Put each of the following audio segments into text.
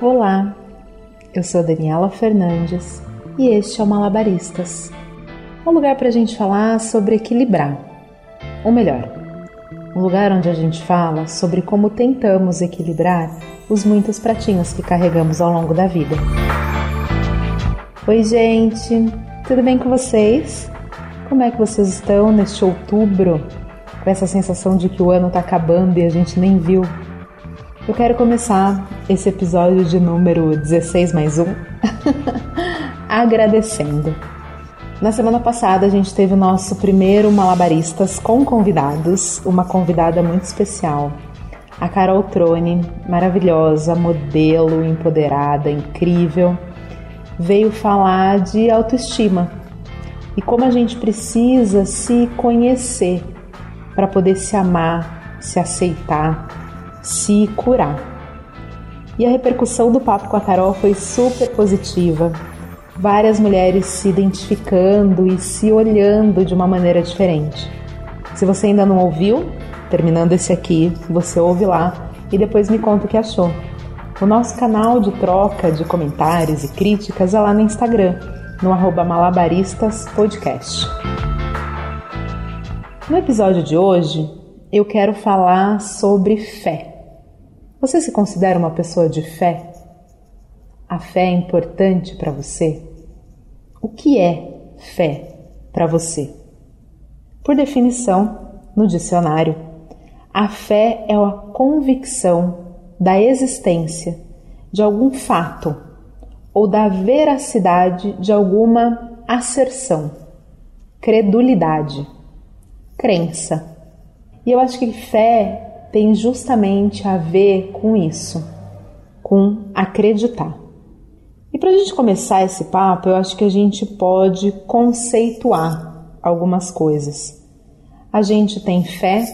Olá, eu sou Daniela Fernandes e este é o Malabaristas um lugar para a gente falar sobre equilibrar, ou melhor, um lugar onde a gente fala sobre como tentamos equilibrar os muitos pratinhos que carregamos ao longo da vida. Oi, gente, tudo bem com vocês? Como é que vocês estão neste outubro? Com essa sensação de que o ano está acabando e a gente nem viu eu quero começar esse episódio de número 16 mais um agradecendo. Na semana passada a gente teve o nosso primeiro Malabaristas com convidados, uma convidada muito especial, a Carol Trone, maravilhosa, modelo, empoderada, incrível, veio falar de autoestima e como a gente precisa se conhecer para poder se amar, se aceitar se curar. E a repercussão do papo com a Carol foi super positiva. Várias mulheres se identificando e se olhando de uma maneira diferente. Se você ainda não ouviu, terminando esse aqui, você ouve lá e depois me conta o que achou. O nosso canal de troca de comentários e críticas é lá no Instagram, no malabaristaspodcast. No episódio de hoje, eu quero falar sobre fé. Você se considera uma pessoa de fé? A fé é importante para você? O que é fé para você? Por definição, no dicionário, a fé é a convicção da existência de algum fato ou da veracidade de alguma asserção, credulidade, crença. E eu acho que fé tem justamente a ver com isso, com acreditar. E para a gente começar esse papo, eu acho que a gente pode conceituar algumas coisas. A gente tem fé,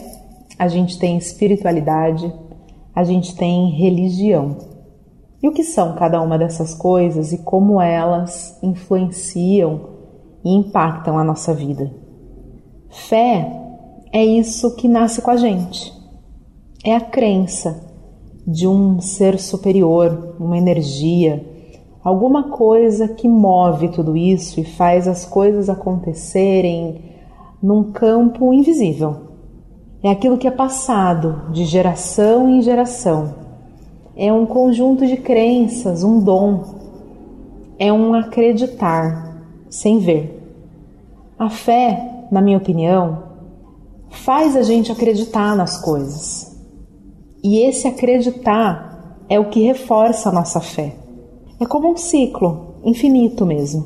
a gente tem espiritualidade, a gente tem religião. E o que são cada uma dessas coisas e como elas influenciam e impactam a nossa vida? Fé é isso que nasce com a gente é a crença de um ser superior, uma energia, alguma coisa que move tudo isso e faz as coisas acontecerem num campo invisível. É aquilo que é passado de geração em geração. É um conjunto de crenças, um dom. É um acreditar sem ver. A fé, na minha opinião, faz a gente acreditar nas coisas. E esse acreditar é o que reforça a nossa fé. É como um ciclo infinito mesmo.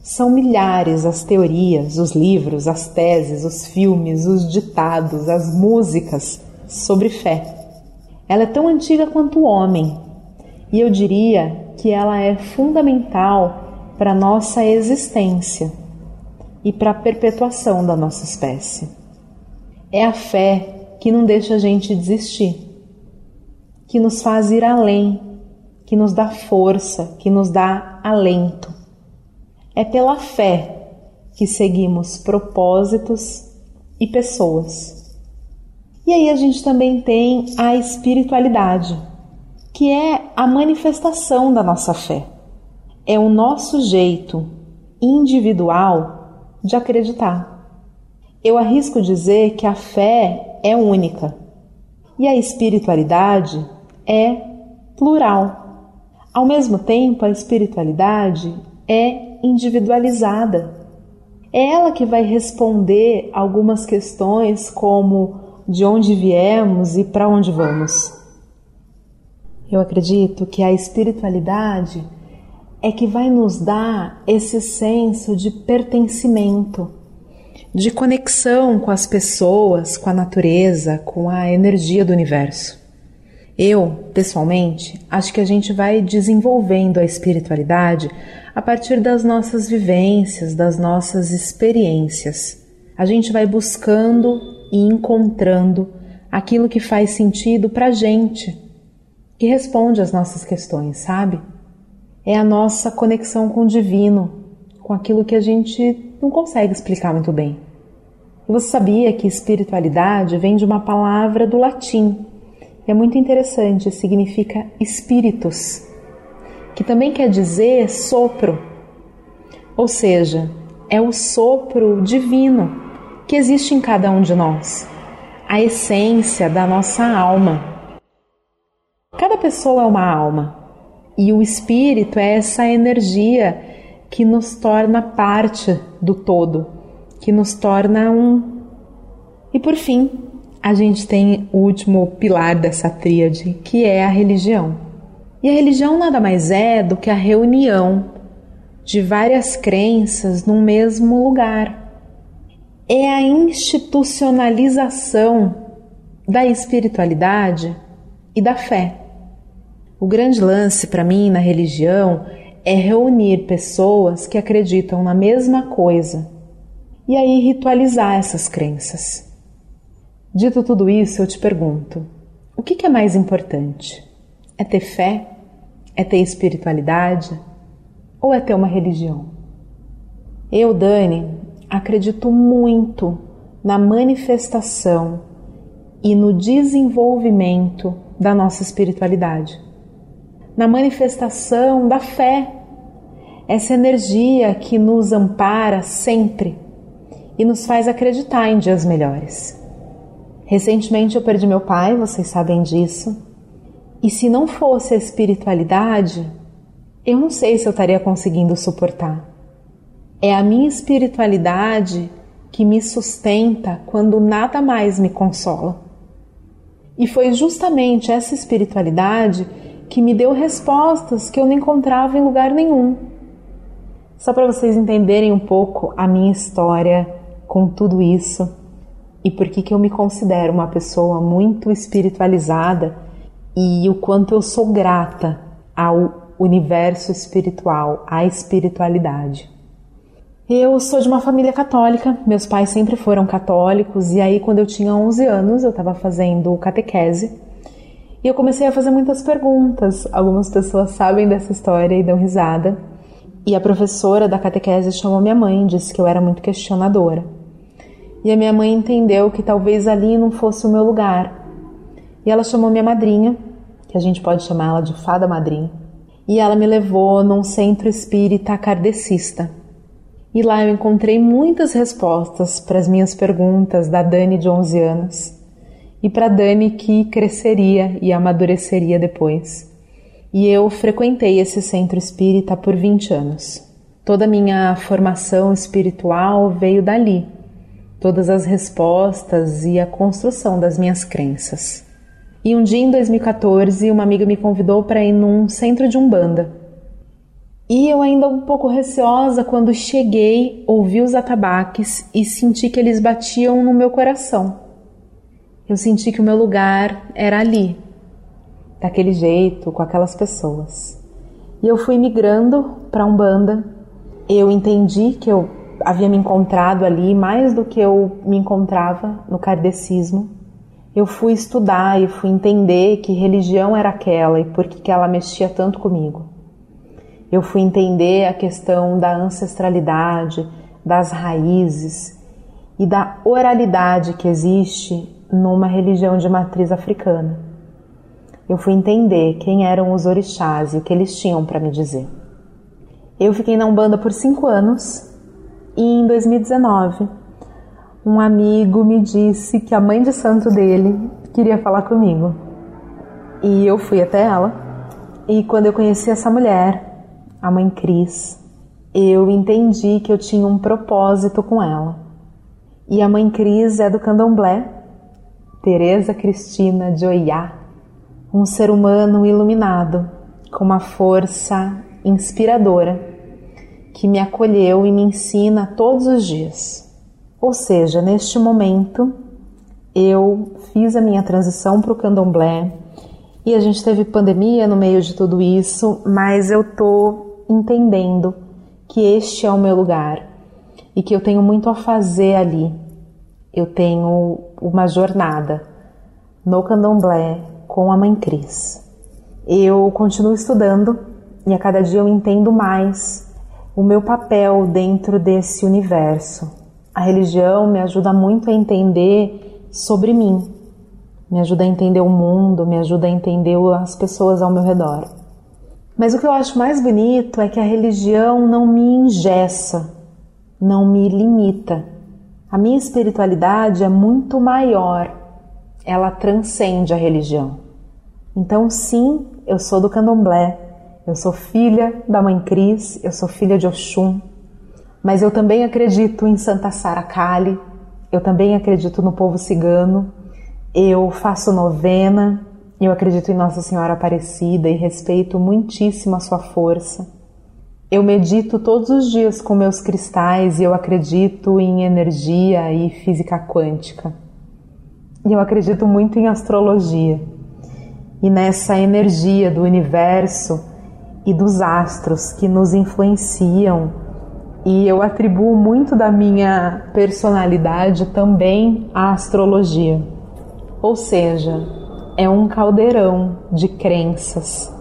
São milhares as teorias, os livros, as teses, os filmes, os ditados, as músicas sobre fé. Ela é tão antiga quanto o homem, e eu diria que ela é fundamental para a nossa existência e para a perpetuação da nossa espécie. É a fé que não deixa a gente desistir que nos faz ir além, que nos dá força, que nos dá alento. É pela fé que seguimos propósitos e pessoas. E aí a gente também tem a espiritualidade, que é a manifestação da nossa fé. É o nosso jeito individual de acreditar. Eu arrisco dizer que a fé é única e a espiritualidade é plural. Ao mesmo tempo, a espiritualidade é individualizada. É ela que vai responder algumas questões como de onde viemos e para onde vamos. Eu acredito que a espiritualidade é que vai nos dar esse senso de pertencimento, de conexão com as pessoas, com a natureza, com a energia do universo. Eu, pessoalmente, acho que a gente vai desenvolvendo a espiritualidade a partir das nossas vivências, das nossas experiências. A gente vai buscando e encontrando aquilo que faz sentido para gente, que responde às nossas questões, sabe? É a nossa conexão com o divino, com aquilo que a gente não consegue explicar muito bem. Você sabia que espiritualidade vem de uma palavra do latim é muito interessante, significa espíritos, que também quer dizer sopro. Ou seja, é o sopro divino que existe em cada um de nós, a essência da nossa alma. Cada pessoa é uma alma e o espírito é essa energia que nos torna parte do todo, que nos torna um. E por fim, a gente tem o último pilar dessa tríade, que é a religião. E a religião nada mais é do que a reunião de várias crenças num mesmo lugar é a institucionalização da espiritualidade e da fé. O grande lance para mim na religião é reunir pessoas que acreditam na mesma coisa e aí ritualizar essas crenças. Dito tudo isso, eu te pergunto: o que é mais importante? É ter fé? É ter espiritualidade? Ou é ter uma religião? Eu, Dani, acredito muito na manifestação e no desenvolvimento da nossa espiritualidade, na manifestação da fé, essa energia que nos ampara sempre e nos faz acreditar em dias melhores. Recentemente eu perdi meu pai, vocês sabem disso, e se não fosse a espiritualidade, eu não sei se eu estaria conseguindo suportar. É a minha espiritualidade que me sustenta quando nada mais me consola. E foi justamente essa espiritualidade que me deu respostas que eu não encontrava em lugar nenhum. Só para vocês entenderem um pouco a minha história com tudo isso e por que eu me considero uma pessoa muito espiritualizada e o quanto eu sou grata ao universo espiritual, à espiritualidade. Eu sou de uma família católica, meus pais sempre foram católicos, e aí quando eu tinha 11 anos eu estava fazendo catequese e eu comecei a fazer muitas perguntas. Algumas pessoas sabem dessa história e dão risada. E a professora da catequese chamou minha mãe, disse que eu era muito questionadora. E a minha mãe entendeu que talvez ali não fosse o meu lugar. E ela chamou minha madrinha, que a gente pode chamar ela de fada madrinha, e ela me levou num centro espírita kardecista e lá eu encontrei muitas respostas para as minhas perguntas da Dani de 11 anos e para Dani que cresceria e amadureceria depois. E eu frequentei esse centro espírita por 20 anos. Toda a minha formação espiritual veio dali. Todas as respostas e a construção das minhas crenças. E um dia em 2014, uma amiga me convidou para ir num centro de umbanda e eu ainda um pouco receosa quando cheguei, ouvi os atabaques e senti que eles batiam no meu coração. Eu senti que o meu lugar era ali, daquele jeito, com aquelas pessoas. E eu fui migrando para Umbanda. Eu entendi que eu havia me encontrado ali mais do que eu me encontrava no kardecismo. Eu fui estudar e fui entender que religião era aquela e por que ela mexia tanto comigo eu fui entender a questão da ancestralidade, das raízes e da oralidade que existe numa religião de matriz africana. Eu fui entender quem eram os orixás e o que eles tinham para me dizer. Eu fiquei na Umbanda por cinco anos e em 2019 um amigo me disse que a mãe de santo dele queria falar comigo. E eu fui até ela. E quando eu conheci essa mulher, a mãe Cris, eu entendi que eu tinha um propósito com ela. E a mãe Cris é do candomblé, Teresa Cristina de Oiá, um ser humano iluminado, com uma força inspiradora, que me acolheu e me ensina todos os dias. Ou seja, neste momento, eu fiz a minha transição para o candomblé e a gente teve pandemia no meio de tudo isso, mas eu tô entendendo que este é o meu lugar e que eu tenho muito a fazer ali. Eu tenho uma jornada no candomblé com a Mãe Cris. Eu continuo estudando e a cada dia eu entendo mais o meu papel dentro desse universo. A religião me ajuda muito a entender sobre mim, me ajuda a entender o mundo, me ajuda a entender as pessoas ao meu redor. Mas o que eu acho mais bonito é que a religião não me engessa, não me limita. A minha espiritualidade é muito maior, ela transcende a religião. Então, sim, eu sou do candomblé, eu sou filha da mãe Cris, eu sou filha de Oxum, mas eu também acredito em Santa Sara Kali, eu também acredito no povo cigano, eu faço novena, eu acredito em Nossa Senhora Aparecida e respeito muitíssimo a sua força. Eu medito todos os dias com meus cristais e eu acredito em energia e física quântica. E eu acredito muito em astrologia. E nessa energia do universo e dos astros que nos influenciam e eu atribuo muito da minha personalidade também à astrologia. Ou seja, é um caldeirão de crenças.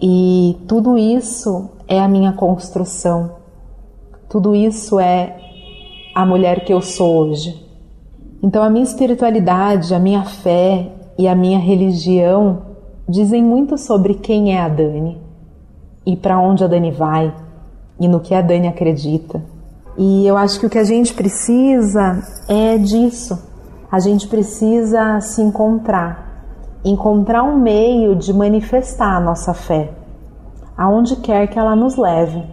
E tudo isso é a minha construção. Tudo isso é a mulher que eu sou hoje. Então a minha espiritualidade, a minha fé e a minha religião dizem muito sobre quem é a Dani e para onde a Dani vai e no que a Dani acredita. E eu acho que o que a gente precisa é disso. A gente precisa se encontrar, encontrar um meio de manifestar a nossa fé, aonde quer que ela nos leve,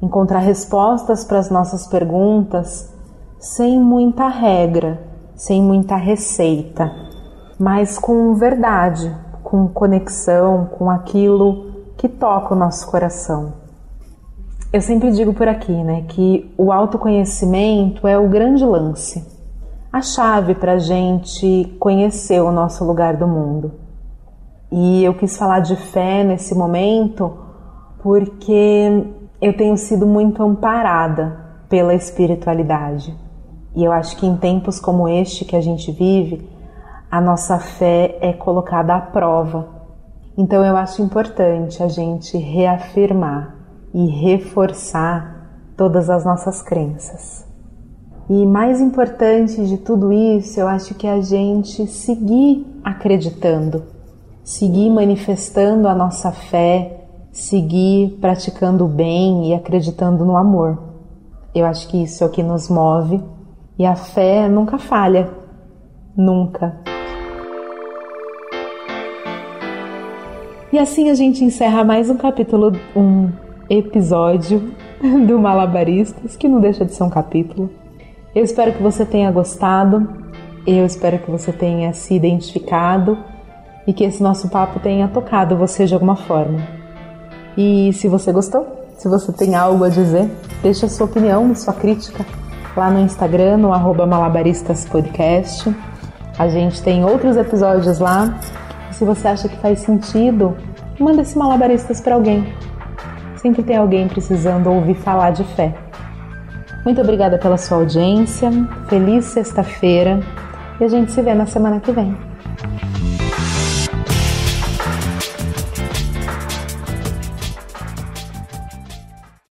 encontrar respostas para as nossas perguntas sem muita regra, sem muita receita, mas com verdade, com conexão, com aquilo que toca o nosso coração. Eu sempre digo por aqui, né, que o autoconhecimento é o grande lance, a chave para a gente conhecer o nosso lugar do mundo. E eu quis falar de fé nesse momento porque eu tenho sido muito amparada pela espiritualidade. E eu acho que em tempos como este que a gente vive, a nossa fé é colocada à prova. Então eu acho importante a gente reafirmar e reforçar todas as nossas crenças. E mais importante de tudo isso, eu acho que é a gente seguir acreditando, seguir manifestando a nossa fé, seguir praticando o bem e acreditando no amor. Eu acho que isso é o que nos move e a fé nunca falha, nunca. E assim a gente encerra mais um capítulo, um episódio do Malabaristas, que não deixa de ser um capítulo. Eu espero que você tenha gostado, eu espero que você tenha se identificado e que esse nosso papo tenha tocado você de alguma forma. E se você gostou, se você tem algo a dizer, deixe a sua opinião, sua crítica lá no Instagram, no malabaristaspodcast. A gente tem outros episódios lá. Se você acha que faz sentido, manda esse malabaristas para alguém. Sempre tem alguém precisando ouvir falar de fé. Muito obrigada pela sua audiência. Feliz sexta-feira e a gente se vê na semana que vem.